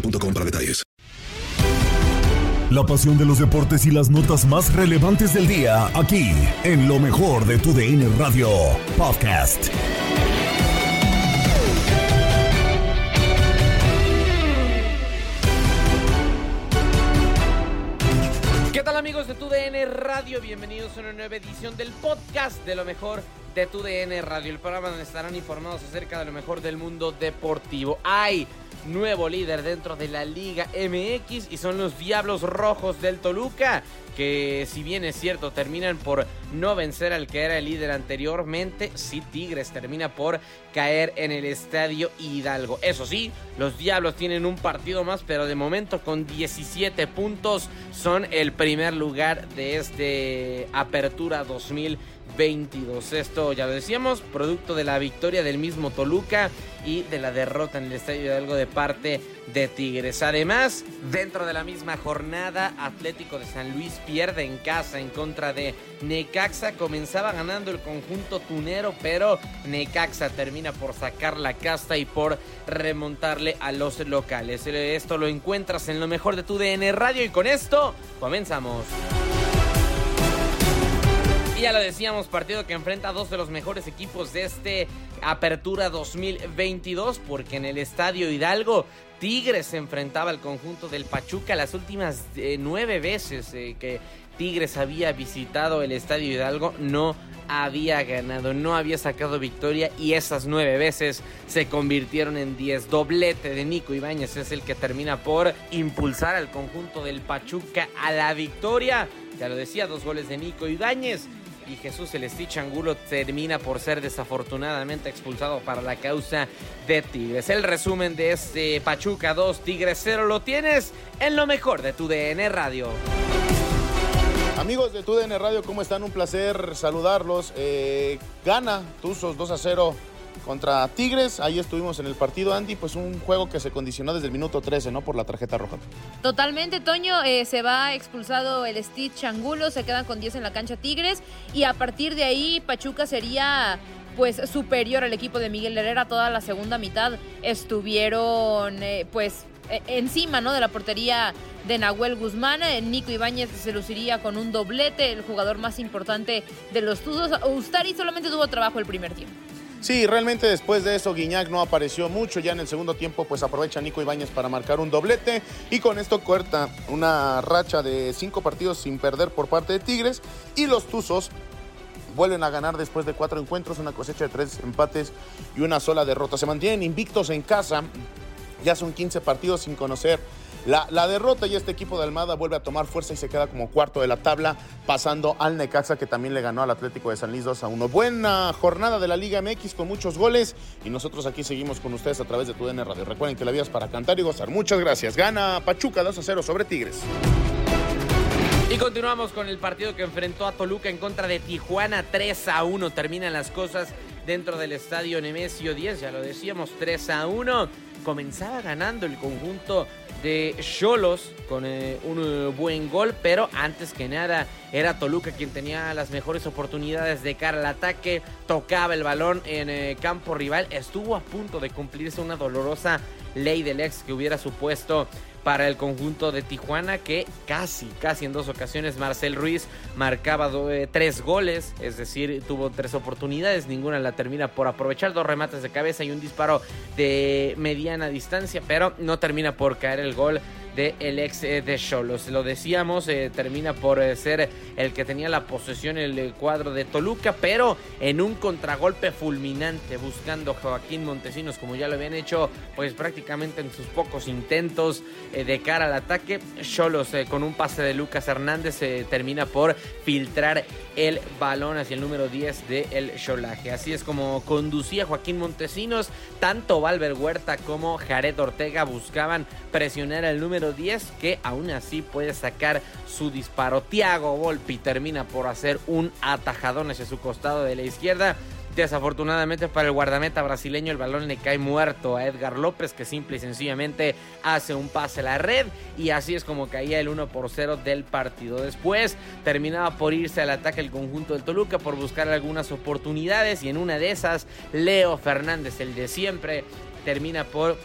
boostmobile.com para detalles. La pasión de los deportes y las notas más relevantes del día, aquí, en lo mejor de tu DN Radio Podcast. ¿Qué tal amigos de TUDN Radio? Bienvenidos a una nueva edición del podcast de lo mejor de TUDN Radio, el programa donde estarán informados acerca de lo mejor del mundo deportivo. Hay nuevo líder dentro de la Liga MX y son los Diablos Rojos del Toluca, que si bien es cierto terminan por no vencer al que era el líder anteriormente, sí Tigres termina por caer en el Estadio Hidalgo. Eso sí, los Diablos tienen un partido más, pero de momento con 17 puntos son el primer lugar de este Apertura 2022. Esto ya lo decíamos, producto de la victoria del mismo Toluca y de la derrota en el Estadio Hidalgo de parte de Tigres. Además, dentro de la misma jornada, Atlético de San Luis pierde en casa en contra de Necaxa. Comenzaba ganando el conjunto tunero, pero Necaxa termina por sacar la casta y por remontarle a los locales. Esto lo encuentras en lo mejor de tu DN Radio y con esto comenzamos. Y ya lo decíamos, partido que enfrenta a dos de los mejores equipos de este Apertura 2022, porque en el Estadio Hidalgo Tigres se enfrentaba al conjunto del Pachuca las últimas eh, nueve veces eh, que Tigres había visitado el Estadio Hidalgo, no había ganado, no había sacado victoria y esas nueve veces se convirtieron en diez. Doblete de Nico Ibáñez es el que termina por impulsar al conjunto del Pachuca a la victoria. Ya lo decía, dos goles de Nico Ibáñez y Jesús el Stitch Angulo termina por ser desafortunadamente expulsado para la causa de Tigres. El resumen de este Pachuca 2, Tigres 0 lo tienes en lo mejor de tu DN Radio. Amigos de TUDN Radio, ¿cómo están? Un placer saludarlos. Eh, gana Tuzos 2 a 0 contra Tigres. Ahí estuvimos en el partido, Andy. Pues un juego que se condicionó desde el minuto 13, ¿no? Por la tarjeta roja. Totalmente, Toño. eh, se va expulsado el Stitch Angulo. Se quedan con 10 en la cancha Tigres. Y a partir de ahí, Pachuca sería pues superior al equipo de Miguel Herrera. Toda la segunda mitad estuvieron eh, pues eh, encima ¿no? de la portería de Nahuel Guzmán. Eh, Nico Ibáñez se luciría con un doblete, el jugador más importante de los Tuzos. Ustari solamente tuvo trabajo el primer tiempo. Sí, realmente después de eso Guiñac no apareció mucho. Ya en el segundo tiempo pues aprovecha Nico Ibáñez para marcar un doblete y con esto corta una racha de cinco partidos sin perder por parte de Tigres y los Tuzos vuelven a ganar después de cuatro encuentros, una cosecha de tres empates y una sola derrota. Se mantienen invictos en casa Ya son 15 partidos sin conocer la, derrota y este equipo de Almada vuelve a tomar fuerza y se queda como cuarto de la tabla, pasando al Necaxa que también le ganó al Atlético de San Luis 2 a 1. Buena jornada de la Liga MX con muchos goles y nosotros aquí seguimos con ustedes a través de tu DN Radio. Recuerden que la vida es para cantar y gozar. Muchas gracias. Gana Pachuca 2 a 0 sobre Tigres. Y continuamos con el partido que enfrentó a Toluca en contra de Tijuana 3 a 1. Terminan las cosas dentro del estadio Nemesio 10, ya lo decíamos, 3 a 1. Comenzaba ganando el conjunto de Cholos con eh, un eh, buen gol, pero antes que nada era Toluca quien tenía las mejores oportunidades de cara al ataque, tocaba el balón en eh, campo rival, estuvo a punto de cumplirse una dolorosa ley del ex que hubiera supuesto para el conjunto de Tijuana que casi, casi en dos ocasiones Marcel Ruiz marcaba tres goles, es decir, tuvo tres oportunidades, ninguna la termina por aprovechar, dos remates de cabeza y un disparo de mediana distancia, pero no termina por caer el gol de el ex eh, de Cholos. Lo decíamos, eh, termina por eh, ser el que tenía la posesión en el cuadro de Toluca, pero en un contragolpe fulminante, buscando Joaquín Montesinos, como ya lo habían hecho, pues prácticamente en sus pocos intentos de cara al ataque. Cholos con un pase de Lucas Hernández termina por filtrar el balón hacia el número 10 del el Cholaje. Así es como conducía Joaquín Montesinos. Tanto Valver Huerta como Jared Ortega buscaban presionar al número 10 que aún así puede sacar su disparo. Tiago Volpi termina por hacer un atajadón hacia su costado de la izquierda. Desafortunadamente para el guardameta brasileño el balón le cae muerto a Edgar López que simple y sencillamente hace un pase a la red y así es como caía el 1 por 0 del partido. Después terminaba por irse al ataque el conjunto del Toluca por buscar algunas oportunidades y en una de esas Leo Fernández, el de siempre, termina por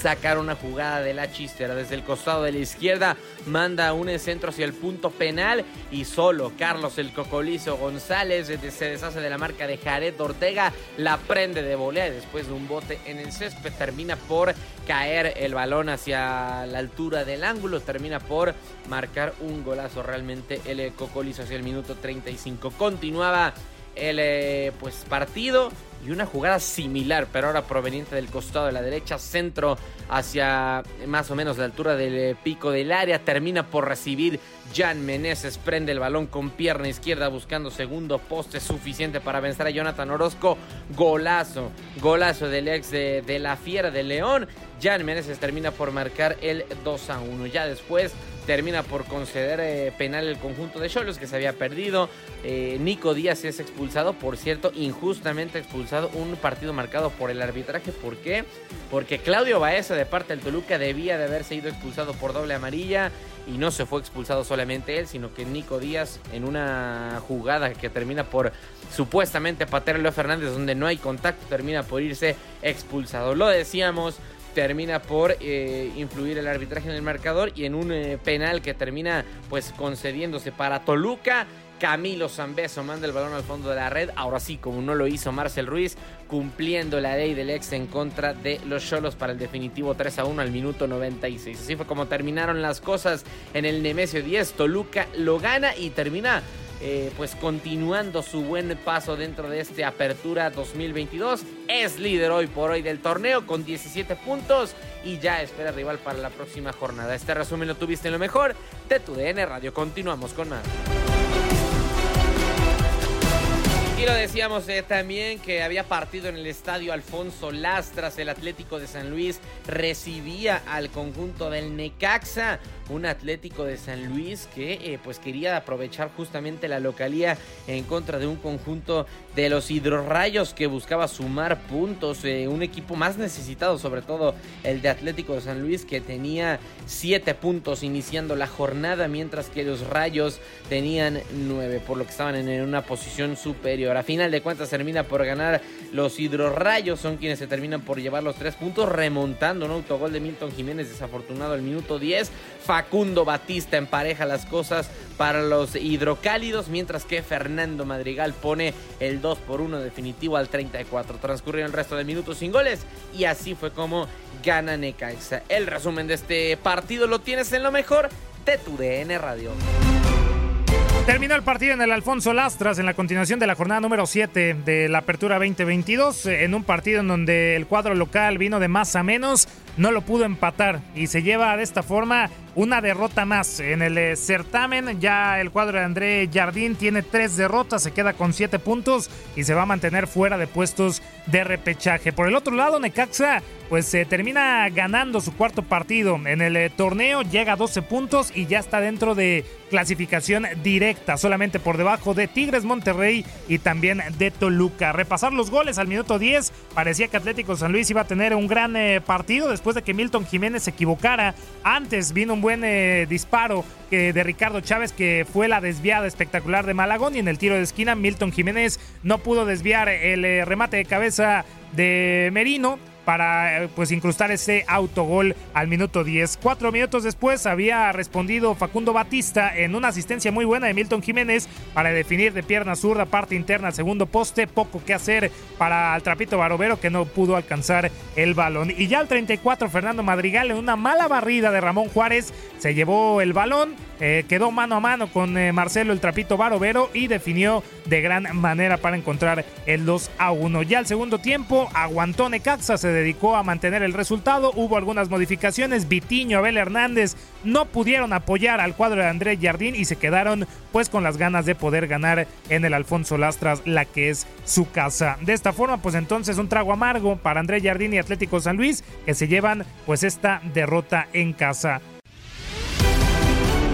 sacar una jugada de la chistera desde el costado de la izquierda, manda un centro hacia el punto penal y solo Carlos el Cocolizo González se deshace de la marca de Jared Ortega, la prende de volea y después de un bote en el césped termina por caer el balón hacia la altura del ángulo, termina por marcar un golazo realmente el Cocolizo hacia el minuto 35. Continuaba el eh, pues partido y una jugada similar, pero ahora proveniente del costado de la derecha, centro hacia más o menos la altura del eh, pico del área, termina por recibir Jan Meneses, prende el balón con pierna izquierda buscando segundo poste suficiente para vencer a Jonathan Orozco, golazo, golazo del ex de, de la Fiera de León, Jan Meneses termina por marcar el 2 a 1, ya después termina por conceder eh, penal el conjunto de Cholos que se había perdido. Eh, Nico Díaz es expulsado, por cierto, injustamente expulsado. Un partido marcado por el arbitraje. ¿Por qué? Porque Claudio Baeza de parte del Toluca debía de haberse ido expulsado por doble amarilla. Y no se fue expulsado solamente él, sino que Nico Díaz en una jugada que termina por supuestamente patear a Leo Fernández donde no hay contacto, termina por irse expulsado. Lo decíamos, termina por eh, influir el arbitraje en el marcador y en un eh, penal que termina pues concediéndose para Toluca. Camilo Zambeso manda el balón al fondo de la red. Ahora sí, como no lo hizo Marcel Ruiz, cumpliendo la ley del ex en contra de los Cholos para el definitivo 3 a 1 al minuto 96. Así fue como terminaron las cosas en el Nemesio 10. Toluca lo gana y termina eh, pues continuando su buen paso dentro de este Apertura 2022. Es líder hoy por hoy del torneo con 17 puntos y ya espera rival para la próxima jornada. Este resumen lo tuviste en lo mejor de tu DN Radio. Continuamos con más. Y lo decíamos eh, también que había partido en el estadio Alfonso Lastras, el Atlético de San Luis recibía al conjunto del Necaxa un Atlético de San Luis que eh, pues quería aprovechar justamente la localía en contra de un conjunto de los hidrorrayos que buscaba sumar puntos, eh, un equipo más necesitado sobre todo el de Atlético de San Luis que tenía siete puntos iniciando la jornada mientras que los rayos tenían nueve por lo que estaban en una posición superior. A final de cuentas termina por ganar los hidrorrayos, son quienes se terminan por llevar los tres puntos remontando un autogol de Milton Jiménez desafortunado al minuto 10. Facundo Batista empareja las cosas para los hidrocálidos, mientras que Fernando Madrigal pone el 2 por 1 definitivo al 34. Transcurrieron el resto de minutos sin goles y así fue como gana Necaxa. El resumen de este partido lo tienes en lo mejor de tu DN Radio. Terminó el partido en el Alfonso Lastras en la continuación de la jornada número 7 de la Apertura 2022, en un partido en donde el cuadro local vino de más a menos, no lo pudo empatar y se lleva de esta forma una derrota más en el eh, certamen. Ya el cuadro de André Jardín tiene tres derrotas, se queda con siete puntos y se va a mantener fuera de puestos de repechaje. Por el otro lado, Necaxa pues se termina ganando su cuarto partido en el eh, torneo, llega a 12 puntos y ya está dentro de clasificación directa, solamente por debajo de Tigres Monterrey y también de Toluca. Repasar los goles al minuto 10, parecía que Atlético San Luis iba a tener un gran eh, partido después de que Milton Jiménez se equivocara. Antes vino un buen eh, disparo de Ricardo Chávez que fue la desviada espectacular de Malagón y en el tiro de esquina Milton Jiménez no pudo desviar el remate de cabeza de Merino para eh, pues incrustar ese autogol al minuto 10. Cuatro minutos después había respondido Facundo Batista en una asistencia muy buena de Milton Jiménez para definir de pierna zurda parte interna segundo poste. Poco que hacer para el trapito Barovero que no pudo alcanzar el balón. Y ya al 34 Fernando Madrigal en una mala barrida de Ramón Juárez se llevó el balón eh, quedó mano a mano con eh, Marcelo el Trapito Barovero y definió de gran manera para encontrar el 2 a 1. Ya al segundo tiempo aguantó Necaxa, se dedicó a mantener el resultado, hubo algunas modificaciones, Vitiño, Abel Hernández no pudieron apoyar al cuadro de Andrés Jardín y se quedaron pues con las ganas de poder ganar en el Alfonso Lastras, la que es su casa. De esta forma pues entonces un trago amargo para Andrés Jardín y Atlético San Luis que se llevan pues esta derrota en casa.